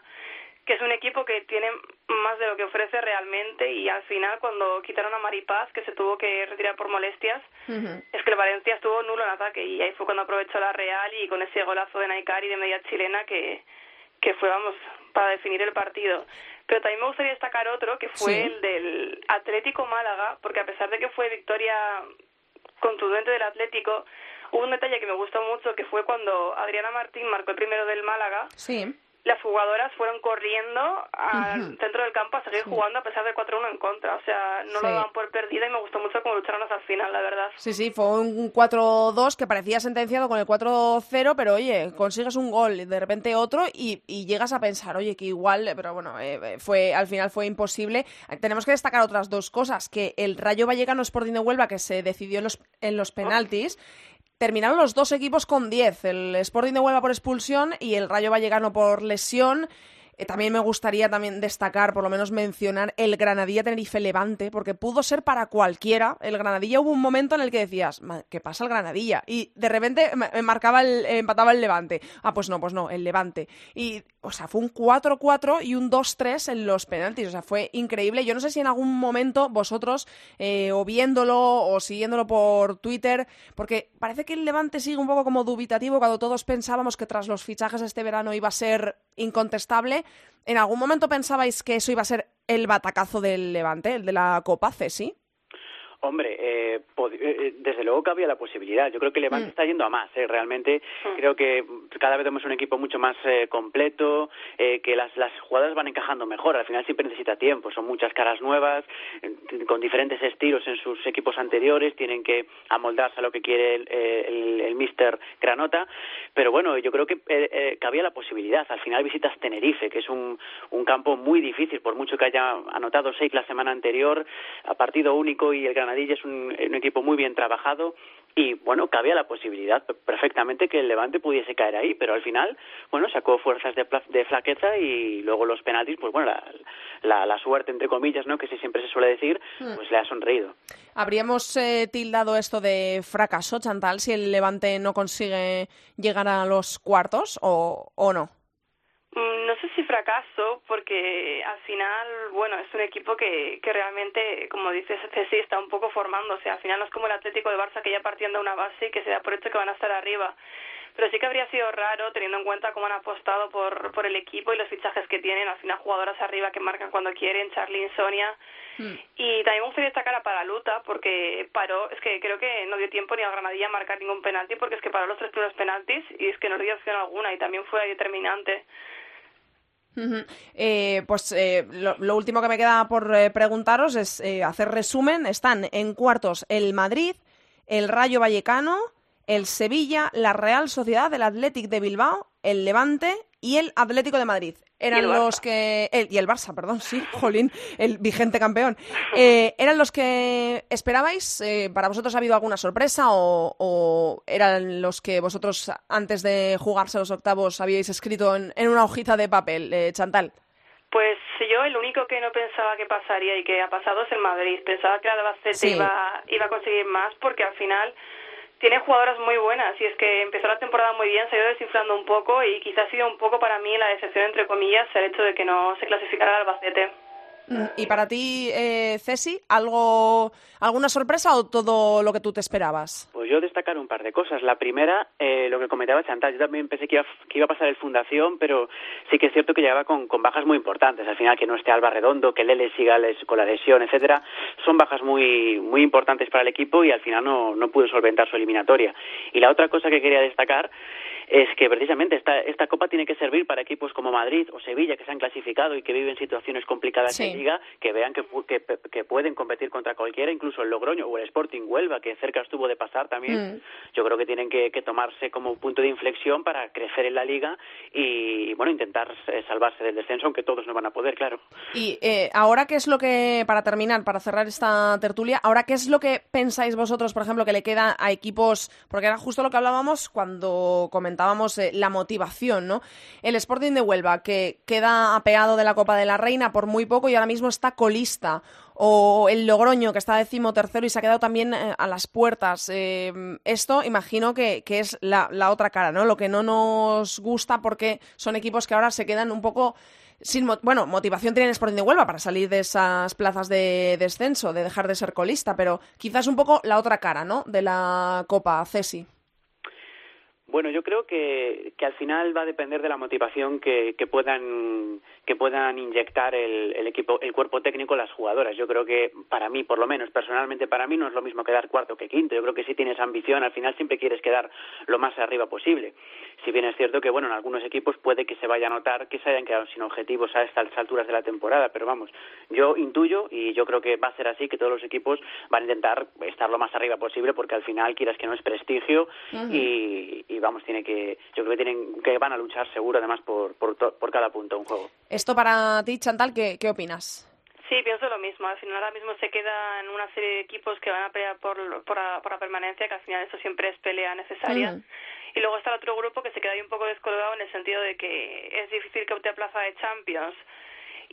que es un equipo que tiene más de lo que ofrece realmente y al final cuando quitaron a Maripaz, que se tuvo que retirar por molestias, es que el Valencia estuvo nulo en ataque y ahí fue cuando aprovechó la Real y con ese golazo de Naikari de media chilena que, que fue, vamos, para definir el partido. Pero también me gustaría destacar otro, que fue el del Atlético Málaga, porque a pesar de que fue victoria contundente del Atlético. Hubo un detalle que me gustó mucho, que fue cuando Adriana Martín marcó el primero del Málaga. Sí. Las jugadoras fueron corriendo al centro del campo a seguir jugando a pesar de 4-1 en contra. O sea, no lo daban por perdida y me gustó mucho cómo lucharon hasta el final, la verdad. Sí, sí, fue un 4-2 que parecía sentenciado con el 4-0, pero oye, consigues un gol y de repente otro y, llegas a pensar, oye, que igual, pero bueno, eh, fue al final fue imposible. Tenemos que destacar otras dos cosas, que el Rayo Vallecano Sporting de Huelva, que se decidió en los, en los penaltis, terminaron los dos equipos con 10, el Sporting de Huelva por expulsión y el Rayo Vallecano por lesión. Eh, también me gustaría también destacar, por lo menos mencionar, el Granadilla Tenerife Levante, porque pudo ser para cualquiera. El Granadilla hubo un momento en el que decías, ¿qué pasa el Granadilla? Y de repente marcaba el, empataba el Levante. Ah, pues no, pues no, el Levante. Y, o sea, fue un 4-4 y un 2-3 en los penaltis. O sea, fue increíble. Yo no sé si en algún momento vosotros, eh, o viéndolo o siguiéndolo por Twitter, porque parece que el Levante sigue un poco como dubitativo cuando todos pensábamos que tras los fichajes este verano iba a ser incontestable. ¿En algún momento pensabais que eso iba a ser el batacazo del Levante, el de la Copa C, sí? Hombre, eh, eh, eh, desde luego que había la posibilidad. Yo creo que Levante mm. está yendo a más. Realmente mm. creo que cada vez vemos un equipo mucho más completo, que las, las jugadas van encajando mejor. Al final siempre necesita tiempo. Son muchas caras nuevas, con diferentes estilos en sus equipos anteriores. Tienen que amoldarse a lo que quiere el, el, el Mister Granota. Pero bueno, yo creo que, que había la posibilidad. Al final visitas Tenerife, que es un, un campo muy difícil, por mucho que haya anotado seis la semana anterior, a partido único y el Es un, equipo muy bien trabajado y bueno, cabía la posibilidad perfectamente que el Levante pudiese caer ahí, pero al final, bueno, sacó fuerzas de, de flaqueza y luego los penaltis, pues bueno, la, la, suerte, entre comillas, ¿no? Que siempre se suele decir, hmm. pues le ha sonreído. ¿Habríamos eh, tildado esto de fracaso, Chantal, si el Levante no consigue llegar a los cuartos o, o no? Mm, no sé si fracaso, porque al final, bueno, es un equipo que, que realmente, como dices, sí está un poco formándose. Al final no es como el Atlético de Barça que ya partiendo de una base y que se da por hecho que van a estar arriba. Pero sí que habría sido raro, teniendo en cuenta cómo han apostado por, por el equipo y los fichajes que tienen. Al final, jugadoras arriba que marcan cuando quieren, Charlene, Sonia. Hmm. Y también me gustaría destacar a Paraluta, porque paró, es que creo que no dio tiempo ni a Granadilla a marcar ningún penalti, porque es que paró los tres primeros penaltis y es que no dio opción alguna y también fue determinante. Eh, pues eh, lo, último que me queda por eh, preguntaros es hacer resumen. Están en cuartos el Madrid, el Rayo Vallecano, el Sevilla, la Real Sociedad, el Athletic de Bilbao, el Levante y el Atlético de Madrid eran los que... y el Barça, perdón, sí, Jolín, el vigente campeón. Eh, ¿Eran los que esperabais? Eh, ¿Para vosotros ha habido alguna sorpresa o, eran los que vosotros antes de jugarse los octavos habíais escrito en, una hojita de papel, eh, Chantal? Pues yo el único que no pensaba que pasaría y que ha pasado es el Madrid. Pensaba que el Albacete iba, iba a conseguir más porque al final tiene jugadoras muy buenas y es que empezó la temporada muy bien, se ha ido desinflando un poco y quizás ha sido un poco para mí la decepción, entre comillas, el hecho de que no se clasificara al Albacete. Mm, ¿Y para ti, eh, Ceci, algo, alguna sorpresa o todo lo que tú te esperabas? Pues yo destacar un par de cosas. La primera, eh, lo que comentaba Chantal, yo también pensé que iba, a pasar el Fundación, pero sí que es cierto que llegaba con, bajas muy importantes. Al final, que no esté Alba Redondo, que Lele siga con la lesión, etcétera, son bajas muy, muy importantes para el equipo y al final no, no pudo solventar su eliminatoria. Y la otra cosa que quería destacar es que precisamente esta, esta Copa tiene que servir para equipos como Madrid o Sevilla que se han clasificado y que viven situaciones complicadas en Liga, que vean que, que, pueden competir contra cualquiera, incluso el Logroño o el Sporting Huelva, que cerca estuvo de pasar también. Mm. Yo creo que tienen que, tomarse como punto de inflexión para crecer en la Liga y, bueno, intentar eh, salvarse del descenso, aunque todos no van a poder, claro. Y eh, ahora, ¿qué es lo que, para terminar, para cerrar esta tertulia, ahora, ¿qué es lo que pensáis vosotros, por ejemplo, que le queda a equipos, porque era justo lo que hablábamos cuando comentamos eh, la motivación, ¿no? El Sporting de Huelva, que queda apeado de la Copa de la Reina por muy poco y ahora mismo está colista. O el Logroño, que está décimo tercero y se ha quedado también eh, a las puertas. Eh, esto imagino que, es la, otra cara, ¿no? Lo que no nos gusta porque son equipos que ahora se quedan un poco sin bueno, motivación tienen Sporting de Huelva para salir de esas plazas de descenso, de dejar de ser colista, pero quizás un poco la otra cara, ¿no? De la Copa Cesi. Bueno, yo creo que, que al final va a depender de la motivación que, que puedan que puedan inyectar el, el, equipo, el cuerpo técnico las jugadoras. Yo creo que para mí, por lo menos personalmente para mí, no es lo mismo quedar cuarto que quinto. Yo creo que si tienes ambición, al final siempre quieres quedar lo más arriba posible. Si bien es cierto que, bueno, en algunos equipos puede que se vaya a notar que se hayan quedado sin objetivos a estas alturas de la temporada, pero vamos, yo intuyo y yo creo que va a ser así, que todos los equipos van a intentar estar lo más arriba posible porque al final quieras que no es prestigio y, y, vamos, tiene que, yo creo que tienen que van a luchar seguro además por, por, por cada punto un juego. Esto para ti, Chantal, ¿qué, qué opinas? Sí, pienso lo mismo. Al final ahora mismo se queda en una serie de equipos que van a pelear por, por, la, permanencia, que al final eso siempre es pelea necesaria. Y luego está el otro grupo que se queda ahí un poco descolgado en el sentido de que es difícil que opte a plaza de Champions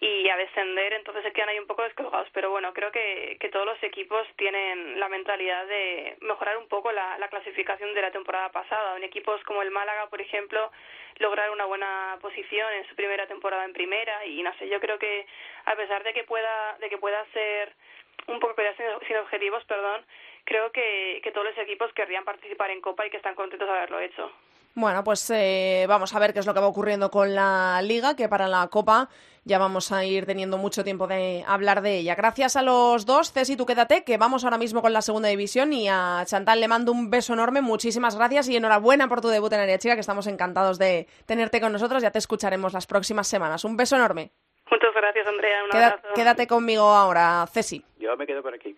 y a descender, entonces se quedan ahí un poco descolgados. Pero bueno, creo que, que todos los equipos tienen la mentalidad de mejorar un poco la, la clasificación de la temporada pasada. En equipos como el Málaga, por ejemplo, lograr una buena posición en su primera temporada en primera y no sé, yo creo que a pesar de que pueda de que pueda ser un poco sin, sin objetivos, perdón, creo que, que todos los equipos querrían participar en Copa y que están contentos de haberlo hecho. Bueno, pues eh, vamos a ver qué es lo que va ocurriendo con la liga, que para la Copa ya vamos a ir teniendo mucho tiempo de hablar de ella. Gracias a los dos, Ceci, tú quédate, que vamos ahora mismo con la segunda división y a Chantal le mando un beso enorme, muchísimas gracias y enhorabuena por tu debut en Área Chica, que estamos encantados de tenerte con nosotros, ya te escucharemos las próximas semanas. Un beso enorme. Muchas gracias, Andrea. Un abrazo. Quédate conmigo ahora, Ceci. Yo me quedo por aquí.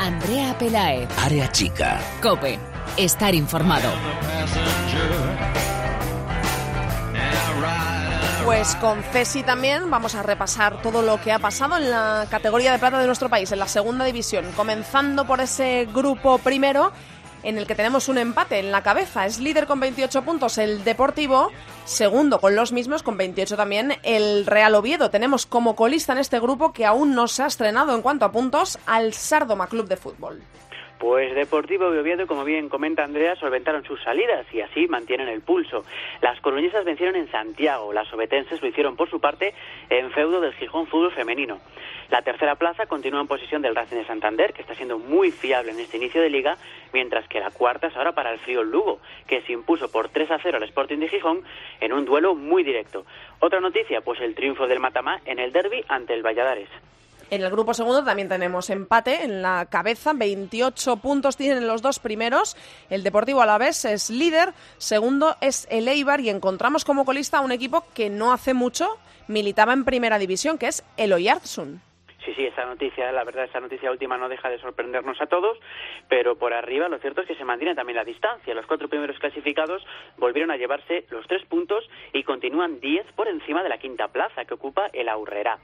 Andrea Pelae. Área chica. Cope. Estar informado. Pues con Cesi también vamos a repasar todo lo que ha pasado en la categoría de plata de nuestro país, en la segunda división, comenzando por ese grupo primero en el que tenemos un empate en la cabeza. Es líder con 28 puntos el Deportivo, segundo con los mismos, con 28 también el Real Oviedo. Tenemos como colista en este grupo que aún no se ha estrenado en cuanto a puntos al Sardoma Club de Fútbol. Pues Deportivo y como bien comenta Andrea, solventaron sus salidas y así mantienen el pulso. Las coruñesas vencieron en Santiago, las obetenses lo hicieron por su parte en feudo del Gijón Fútbol Femenino. La tercera plaza continúa en posición del Racing de Santander, que está siendo muy fiable en este inicio de liga, mientras que la cuarta es ahora para el frío Lugo, que se impuso por 3 a 0 al Sporting de Gijón en un duelo muy directo. Otra noticia, pues el triunfo del Matamá en el derby ante el Valladares. En el grupo segundo también tenemos empate en la cabeza, 28 puntos tienen los dos primeros. El Deportivo Alavés es líder, segundo es el Eibar y encontramos como colista un equipo que no hace mucho militaba en primera división, que es el Oyarzun. Sí, sí, esa noticia, la verdad, esa noticia última no deja de sorprendernos a todos, pero por arriba lo cierto es que se mantiene también la distancia. Los cuatro primeros clasificados volvieron a llevarse los tres puntos y continúan diez por encima de la quinta plaza que ocupa el Aurrera.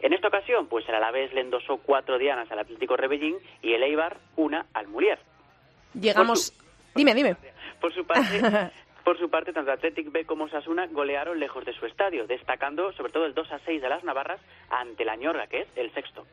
En esta ocasión, pues el Alavés le endosó cuatro dianas al Atlético Rebellín y el Eibar una al Murier. Llegamos... Dime, dime. Por su parte, Por su parte, tanto Athletic B como Sasuna golearon lejos de su estadio, destacando sobre todo el 2 a 6 de las Navarras ante la Ñorga, que es el sexto.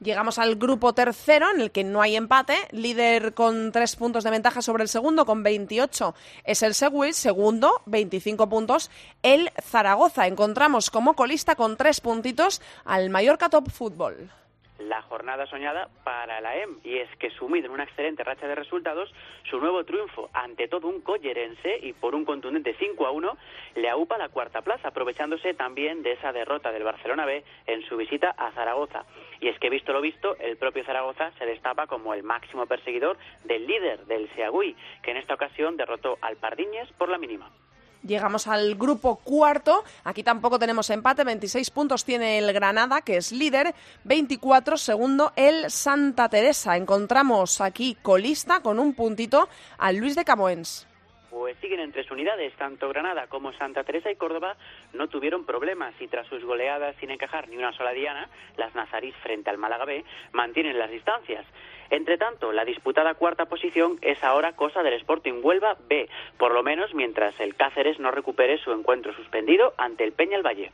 Llegamos al grupo tercero, en el que no hay empate. Líder con tres puntos de ventaja sobre el segundo, con 28 es el Seguí. Segundo, 25 puntos, el Zaragoza. Encontramos como colista con tres puntitos al Mallorca Top Fútbol la jornada soñada para la EM y es que sumido en una excelente racha de resultados, su nuevo triunfo ante todo un collerense y por un contundente 5 a 1 le aupa la cuarta plaza, aprovechándose también de esa derrota del Barcelona B en su visita a Zaragoza. Y es que visto lo visto, el propio Zaragoza se destapa como el máximo perseguidor del líder del Seagüí, que en esta ocasión derrotó al Pardiñes por la mínima. Llegamos al grupo cuarto. Aquí tampoco tenemos empate. 26 puntos tiene el Granada, que es líder. 24 segundo el Santa Teresa. Encontramos aquí colista con un puntito al Luis de Camoens pues siguen en tres unidades. Tanto Granada como Santa Teresa y Córdoba no tuvieron problemas y tras sus goleadas sin encajar ni una sola diana, las nazarís frente al Málaga B mantienen las distancias. Entre tanto, la disputada cuarta posición es ahora cosa del Sporting Huelva B, por lo menos mientras el Cáceres no recupere su encuentro suspendido ante el Peña el Valle.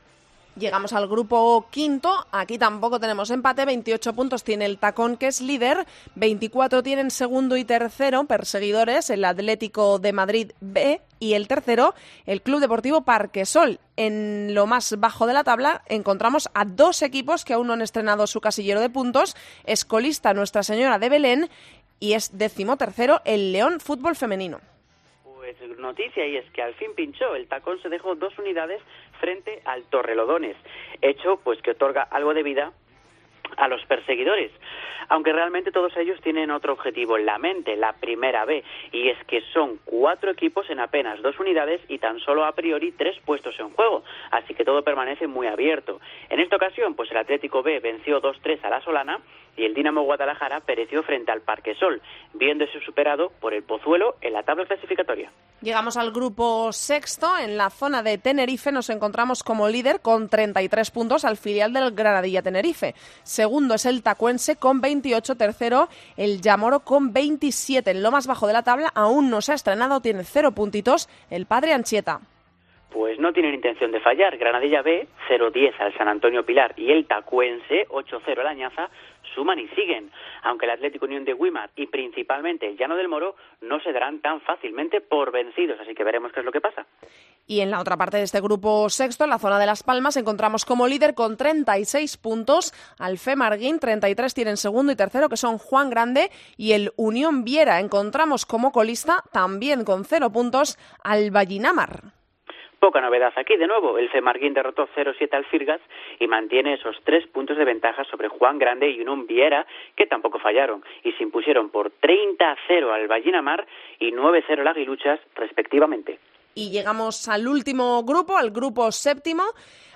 Llegamos al grupo quinto, aquí tampoco tenemos empate, 28 puntos tiene el Tacón que es líder, 24 tienen segundo y tercero, perseguidores, el Atlético de Madrid B y el tercero, el Club Deportivo Parquesol. En lo más bajo de la tabla encontramos a dos equipos que aún no han estrenado su casillero de puntos, escolista Nuestra Señora de Belén y es decimotercero el León Fútbol Femenino. Pues noticia y es que al fin pinchó. El tacón se dejó dos unidades frente al Torrelodones, hecho pues que otorga algo de vida a los perseguidores, aunque realmente todos ellos tienen otro objetivo en la mente, la primera B, y es que son cuatro equipos en apenas dos unidades y tan solo a priori tres puestos en juego, así que todo permanece muy abierto. En esta ocasión, pues el Atlético B venció 2-3 a la Solana y el Dinamo Guadalajara pereció frente al Parque Sol, viéndose superado por el Pozuelo en la tabla clasificatoria. Llegamos al grupo sexto. En la zona de Tenerife nos encontramos como líder con 33 puntos al filial del Granadilla Tenerife. Segundo es el Tacuense con 28. Tercero el Yamoro con 27. En lo más bajo de la tabla aún no se ha estrenado, tiene cero puntitos el Padre Anchieta pues no tienen intención de fallar. Granadilla B, 0-10 al San Antonio Pilar y el Tacuense, 8-0 al Añaza, suman y siguen. Aunque el Atlético Unión de Wimar y principalmente el Llano del Moro no se darán tan fácilmente por vencidos, así que veremos qué es lo que pasa. Y en la otra parte de este grupo sexto, en la zona de Las Palmas, encontramos como líder con 36 puntos al Femarguín, 33 tienen segundo y tercero, que son Juan Grande y el Unión Viera. Encontramos como colista, también con cero puntos, al Vallinamar. Poca novedad aquí, de nuevo, el Femarguín derrotó 0-7 al Firgas y mantiene esos tres puntos de ventaja sobre Juan Grande y Unum Viera, que tampoco fallaron, y se impusieron por 30-0 al Vallinamar y 9-0 al Aguiluchas, respectivamente. Y llegamos al último grupo, al grupo séptimo.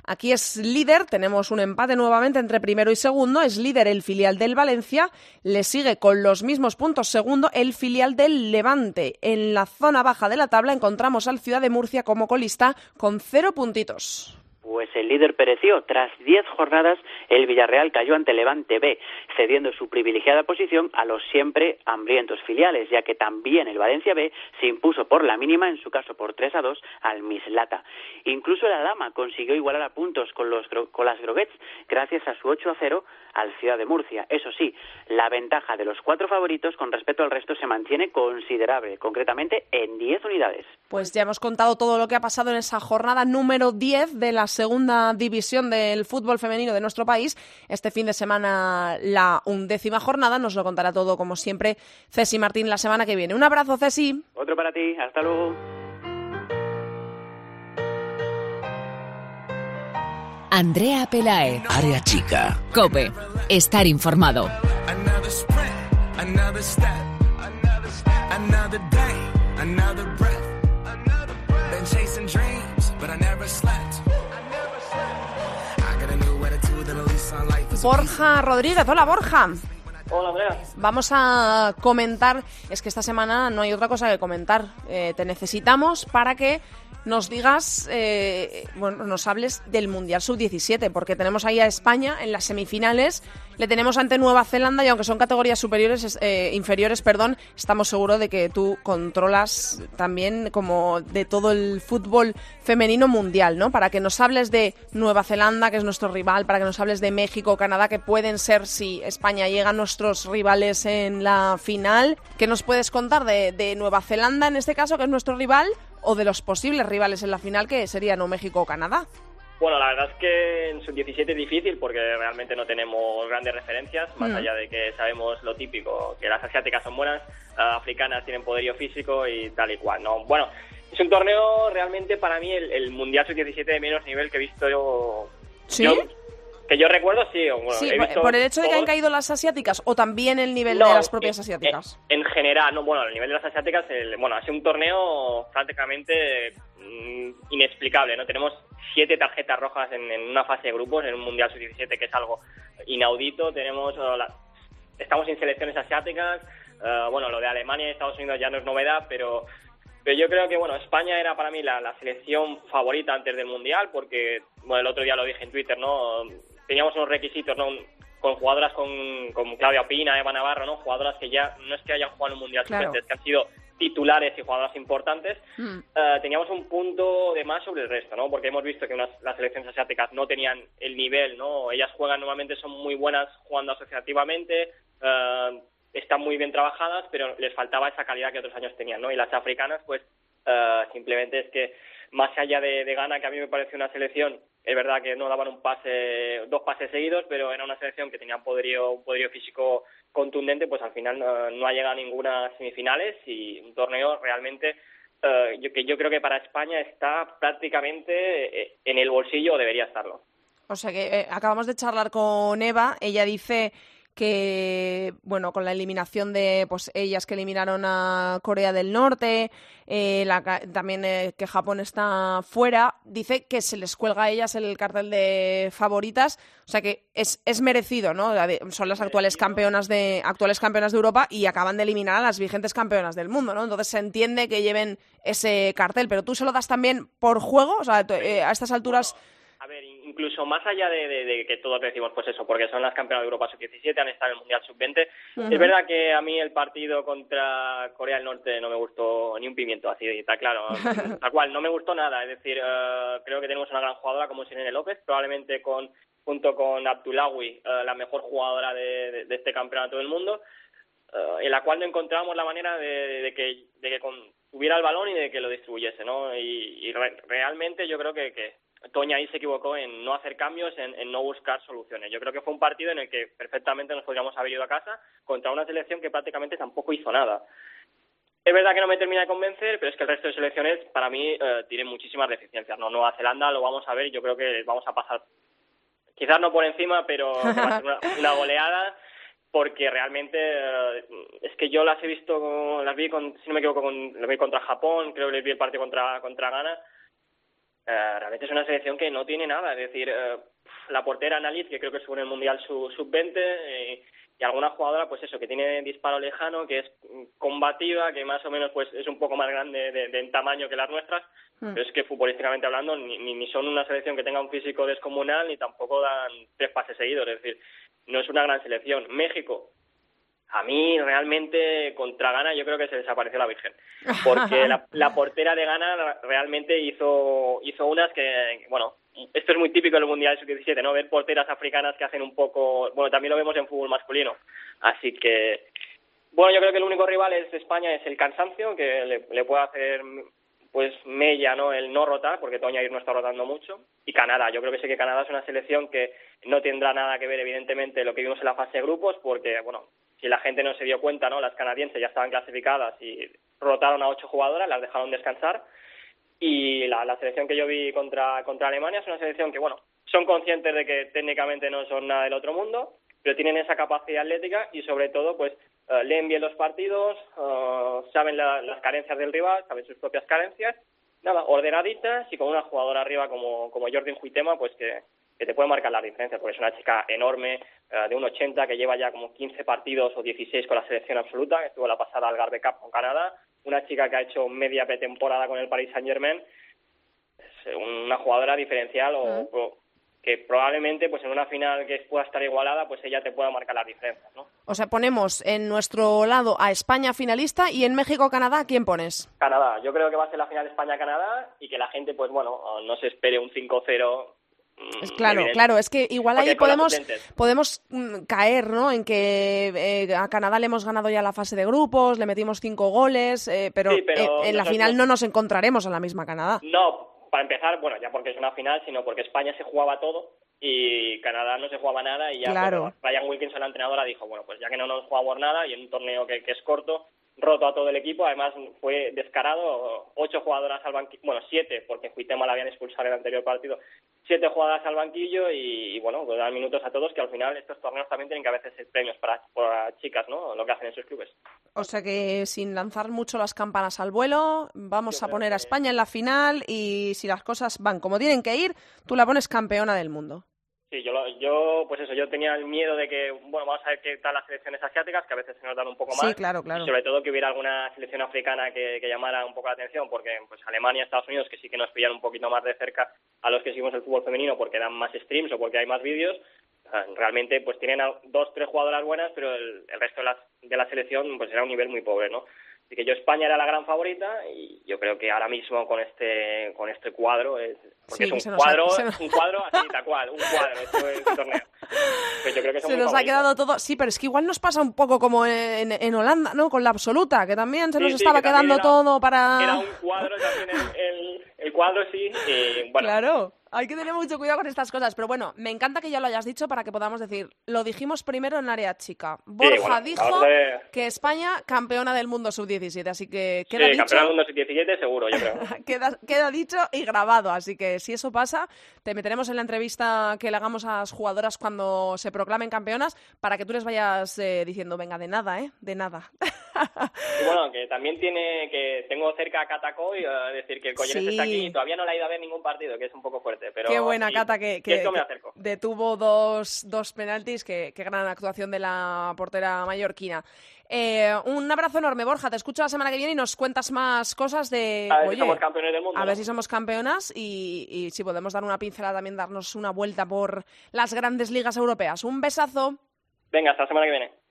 Aquí es líder, tenemos un empate nuevamente entre primero y segundo, es líder el filial del Valencia, le sigue con los mismos puntos segundo el filial del Levante. En la zona baja de la tabla encontramos al Ciudad de Murcia como colista con cero puntitos pues el líder pereció. Tras diez jornadas, el Villarreal cayó ante Levante B, cediendo su privilegiada posición a los siempre hambrientos filiales, ya que también el Valencia B se impuso por la mínima, en su caso por 3 a 2, al Mislata. Incluso la Dama consiguió igualar a puntos con, los, con las Groguets gracias a su 8 a 0 al Ciudad de Murcia. Eso sí, la ventaja de los cuatro favoritos con respecto al resto se mantiene considerable, concretamente en 10 unidades. Pues ya hemos contado todo lo que ha pasado en esa jornada número 10 de la segunda división del fútbol femenino de nuestro país. Este fin de semana la undécima jornada nos lo contará todo como siempre Ceci Martín la semana que viene. Un abrazo Ceci. Otro para ti, hasta luego. Andrea Pelae. Área chica. Cope. Estar informado. Borja Rodríguez, hola Borja. Hola Andrea. Vamos a comentar, es que esta semana no hay otra cosa que comentar. Eh, te necesitamos para que nos digas, eh, bueno, nos hables del Mundial Sub-17, porque tenemos ahí a España en las semifinales, le tenemos ante Nueva Zelanda y aunque son categorías superiores, eh, inferiores, perdón, estamos seguros de que tú controlas también como de todo el fútbol femenino mundial, ¿no? Para que nos hables de Nueva Zelanda, que es nuestro rival, para que nos hables de México, Canadá, que pueden ser si España llega a nuestros rivales en la final. ¿Qué nos puedes contar de, de Nueva Zelanda en este caso, que es nuestro rival? o de los posibles rivales en la final que serían o México o Canadá? Bueno, la verdad es que en sub-17 es difícil porque realmente no tenemos grandes referencias, más Mm. allá de que sabemos lo típico, que las asiáticas son buenas, las africanas tienen poderío físico y tal y cual. ¿no? Bueno, es un torneo realmente para mí el, el Mundial sub-17 de menos nivel que he visto yo. ¿Sí? yo- que yo recuerdo, sí. Bueno, sí, he por- visto por el hecho de que han caído las asiáticas o también el nivel No, de las propias en- asiáticas. En, en general, no, bueno, el nivel de las asiáticas, el- bueno, ha sido un torneo prácticamente mm, inexplicable, ¿no? Tenemos siete tarjetas rojas en, en una fase de grupos en un Mundial Sub-17, que es algo inaudito. Tenemos, eh, la- estamos sin selecciones asiáticas, eh, bueno, lo de Alemania y Estados Unidos ya no es novedad, pero pero yo creo que bueno España era para mí la, la selección favorita antes del mundial porque bueno el otro día lo dije en Twitter no teníamos unos requisitos no con jugadoras con, con Claudia Pina Eva Navarro no jugadoras que ya no es que hayan jugado en un mundial Claro. sub-20, es que han sido titulares y jugadoras importantes Mm. eh, teníamos un punto de más sobre el resto, ¿no? Porque hemos visto que unas, las selecciones asiáticas no tenían el nivel, ¿no? Ellas juegan normalmente, son muy buenas jugando asociativamente, eh, están muy bien trabajadas, pero les faltaba esa calidad que otros años tenían, ¿no? Y las africanas, pues, eh, simplemente es que más allá de, de Ghana, que a mí me parece una selección, es verdad que no daban un pase, dos pases seguidos, pero era una selección que tenía un poderío, un poderío físico contundente, pues al final no, ha llegado a ninguna semifinales y un torneo realmente eh, yo, que yo creo que para España está prácticamente eh, en el bolsillo o debería estarlo. O sea que eh, acabamos de charlar con Eva, ella dice que, bueno, con la eliminación de, pues, ellas que eliminaron a Corea del Norte, eh, la también eh, que Japón está fuera, dice que se les cuelga a ellas el cartel de favoritas, o sea que es, es merecido, ¿no? Son las actuales campeonas de, actuales campeonas de Europa y acaban de eliminar a las vigentes campeonas del mundo, ¿no? Entonces se entiende que lleven ese cartel, pero tú se lo das también por juego, o sea, eh, a estas alturas... A ver, incluso más allá de, de- de que todos decimos pues eso, porque son las campeonas de Europa sub-17, han estado en el Mundial sub-20, Ujú. es verdad que a mí el partido contra Corea del Norte no me gustó ni un pimiento, así está claro, tal cual, no me gustó nada, es decir, eh, creo que tenemos una gran jugadora como Irene López, probablemente con junto con Abdullawi, eh, la mejor jugadora de, de- este campeonato del mundo, eh, en la cual no encontrábamos la manera de, de que, de que con- tuviera el balón y de que lo distribuyese, ¿no? Y, y re- realmente yo creo que, que Toña ahí se equivocó en no hacer cambios, en, en no buscar soluciones. Yo creo que fue un partido en el que perfectamente nos podríamos haber ido a casa contra una selección que prácticamente tampoco hizo nada. Es verdad que no me termina de convencer, pero es que el resto de selecciones para mí eh, tienen muchísimas deficiencias. No, Nueva Zelanda lo vamos a ver yo creo que vamos a pasar, quizás no por encima, pero que va a ser una, una goleada porque realmente eh, es que yo las he visto, las vi, con, si no me equivoco, con, las vi contra Japón, creo que les vi el partido contra, contra Ghana. Eh, realmente es una selección que no tiene nada, es decir, eh, la portera Annalise, que creo que estuvo en el Mundial Sub- Sub-20, eh, y alguna jugadora, pues eso, que tiene disparo lejano, que es combativa, que más o menos pues es un poco más grande de, en tamaño que las nuestras, mm. pero es que futbolísticamente hablando ni, ni son una selección que tenga un físico descomunal ni tampoco dan tres pases seguidos, es decir, no es una gran selección. México, a mí realmente contra Ghana yo creo que se desapareció la Virgen, porque la, portera de Ghana realmente hizo, hizo unas que, bueno, esto es muy típico del Mundial Sub-17, ¿no? Ver porteras africanas que hacen un poco, bueno, también lo vemos en fútbol masculino, así que, bueno, yo creo que el único rival es España, es el cansancio, que le, puede hacer pues mella, ¿no? El no rotar, porque Toña no está rotando mucho. Y Canadá, yo creo que sé que Canadá es una selección que no tendrá nada que ver, evidentemente, lo que vimos en la fase de grupos, porque, bueno, si la gente no se dio cuenta, ¿no? Las canadienses ya estaban clasificadas y rotaron a ocho jugadoras, las dejaron descansar. Y la, selección que yo vi contra, contra Alemania es una selección que, bueno, son conscientes de que técnicamente no son nada del otro mundo, pero tienen esa capacidad atlética y, sobre todo, pues eh, leen bien los partidos, eh, saben las carencias del rival, saben sus propias carencias, nada, ordenaditas y con una jugadora arriba como, como Jordan Huitema, pues que, que te puede marcar la diferencia, porque es una chica enorme, eh, de un 80, que lleva ya como 15 partidos o 16 con la selección absoluta, que estuvo la pasada al Garde Cup con Canadá, una chica que ha hecho media pretemporada con el Paris Saint Germain, es una jugadora diferencial o, que probablemente pues en una final que pueda estar igualada, pues ella te pueda marcar la diferencia, ¿no? O sea, ponemos en nuestro lado a España finalista y en México-Canadá, ¿quién pones? Canadá. Yo creo que va a ser la final España-Canadá y que la gente, pues bueno, no se espere un 5-0 es claro, claro, es que igual ahí podemos, podemos mm, caer, ¿no? En que eh, a Canadá le hemos ganado ya la fase de grupos, le metimos cinco goles, eh, pero, eh, en la final no nos encontraremos en la misma Canadá. No, para empezar, bueno, ya porque es una final, sino porque España se jugaba todo y Canadá no se jugaba nada y ya claro. Ryan Wilkinson, la entrenadora, dijo, bueno, pues ya que no nos jugamos nada y en un torneo que, que es corto, roto a todo el equipo, además fue descarado, ocho jugadoras al banquillo, bueno, siete, porque Juitema la habían expulsado en el anterior partido, siete jugadoras al banquillo y, bueno, pues dar minutos a todos, que al final estos torneos también tienen que a veces ser premios para, para chicas, ¿no? Lo que hacen en sus clubes. O sea que sin lanzar mucho las campanas al vuelo, vamos a poner a España en la final y si las cosas van como tienen que ir, tú la pones campeona del mundo. Sí, yo, yo, pues eso, yo tenía el miedo de que, bueno, vamos a ver qué tal las selecciones asiáticas, que a veces se nos dan un poco más. Sí, claro, claro. Y sobre todo que hubiera alguna selección africana que, llamara un poco la atención, porque pues Alemania, Estados Unidos, que sí que nos pillan un poquito más de cerca a los que seguimos el fútbol femenino porque dan más streams o porque hay más vídeos, realmente pues tienen dos, tres jugadoras buenas, pero el, el resto de la, de la selección pues era un nivel muy pobre, ¿no? Así que yo España era la gran favorita y yo creo que ahora mismo con este con este cuadro es porque es un cuadro un cuadro así tal cual un cuadro este, torneo. Pues yo creo que se nos ha quedado todo sí pero es que igual nos pasa un poco como en, en Holanda no con la absoluta que también se nos estaba quedando todo para era un cuadro también el, el, cuadro sí y, bueno. Claro hay que tener mucho cuidado con estas cosas, pero bueno, me encanta que ya lo hayas dicho para que podamos decir, lo dijimos primero en área chica. Borja dijo que España campeona del mundo sub-17, así que queda sí, campeona del mundo sub-17 seguro, yo creo. queda, dicho y grabado, así que si eso pasa, te meteremos en la entrevista que le hagamos a las jugadoras cuando se proclamen campeonas para que tú les vayas eh, diciendo, venga, de nada, ¿eh? De nada. bueno, que también tiene, que tengo cerca a Cataco y decir que el Colleres está aquí y todavía no le ha ido a ver ningún partido, que es un poco fuerte. Qué buena, Cata, que, detuvo dos, dos penaltis. Qué, gran actuación de la portera mallorquina. Eh, un abrazo enorme, Borja. Te escucho la semana que viene y nos cuentas más cosas de. A ver si somos campeones del mundo. A ver si somos campeonas y, y si podemos dar una pincelada también, darnos una vuelta por las grandes ligas europeas. Un besazo. Venga, hasta la semana que viene.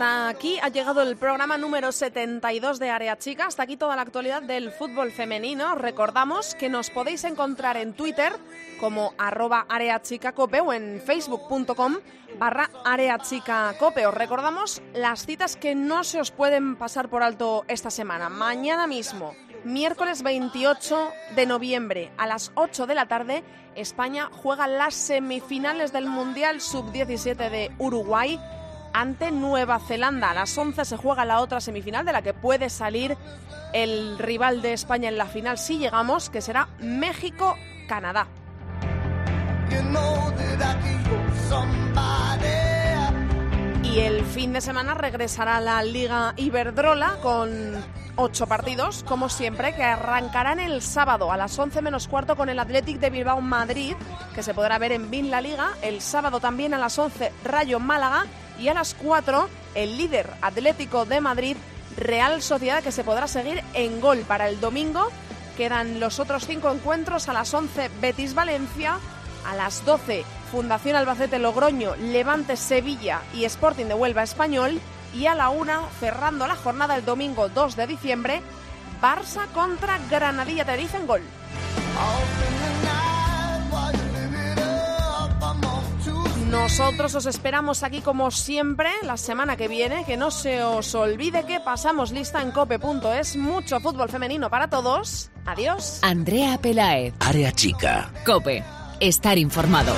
Hasta aquí ha llegado el programa número 72 de Área Chica. Hasta aquí toda la actualidad del fútbol femenino. Recordamos que nos podéis encontrar en Twitter como arroba areachicacope o en facebook.com barra areachicacope. Os recordamos las citas que no se os pueden pasar por alto esta semana. Mañana mismo, miércoles 28 de noviembre a las 8 de la tarde, España juega las semifinales del Mundial Sub-17 de Uruguay ante Nueva Zelanda. A las 11 se juega la otra semifinal de la que puede salir el rival de España en la final si llegamos, que será México-Canadá. Y el fin de semana regresará la Liga Iberdrola con ocho partidos, como siempre, que arrancarán el sábado a las 11 menos cuarto con el Athletic de Bilbao Madrid, que se podrá ver en BIN La Liga. El sábado también a las 11 Rayo Málaga y a las 4 el líder Atlético de Madrid Real Sociedad, que se podrá seguir en gol para el domingo. Quedan los otros cinco encuentros a las 11 Betis Valencia, a las 12 Fundación Albacete Logroño, Levante Sevilla y Sporting de Huelva Español. Y a la una, cerrando la jornada el domingo 2 de diciembre, Barça contra Granadilla Tenerife en gol. Nosotros os esperamos aquí como siempre la semana que viene. Que no se os olvide que pasamos lista en cope.es. Mucho fútbol femenino para todos. Adiós. Andrea Pelaez. Área chica. Cope. Estar informado.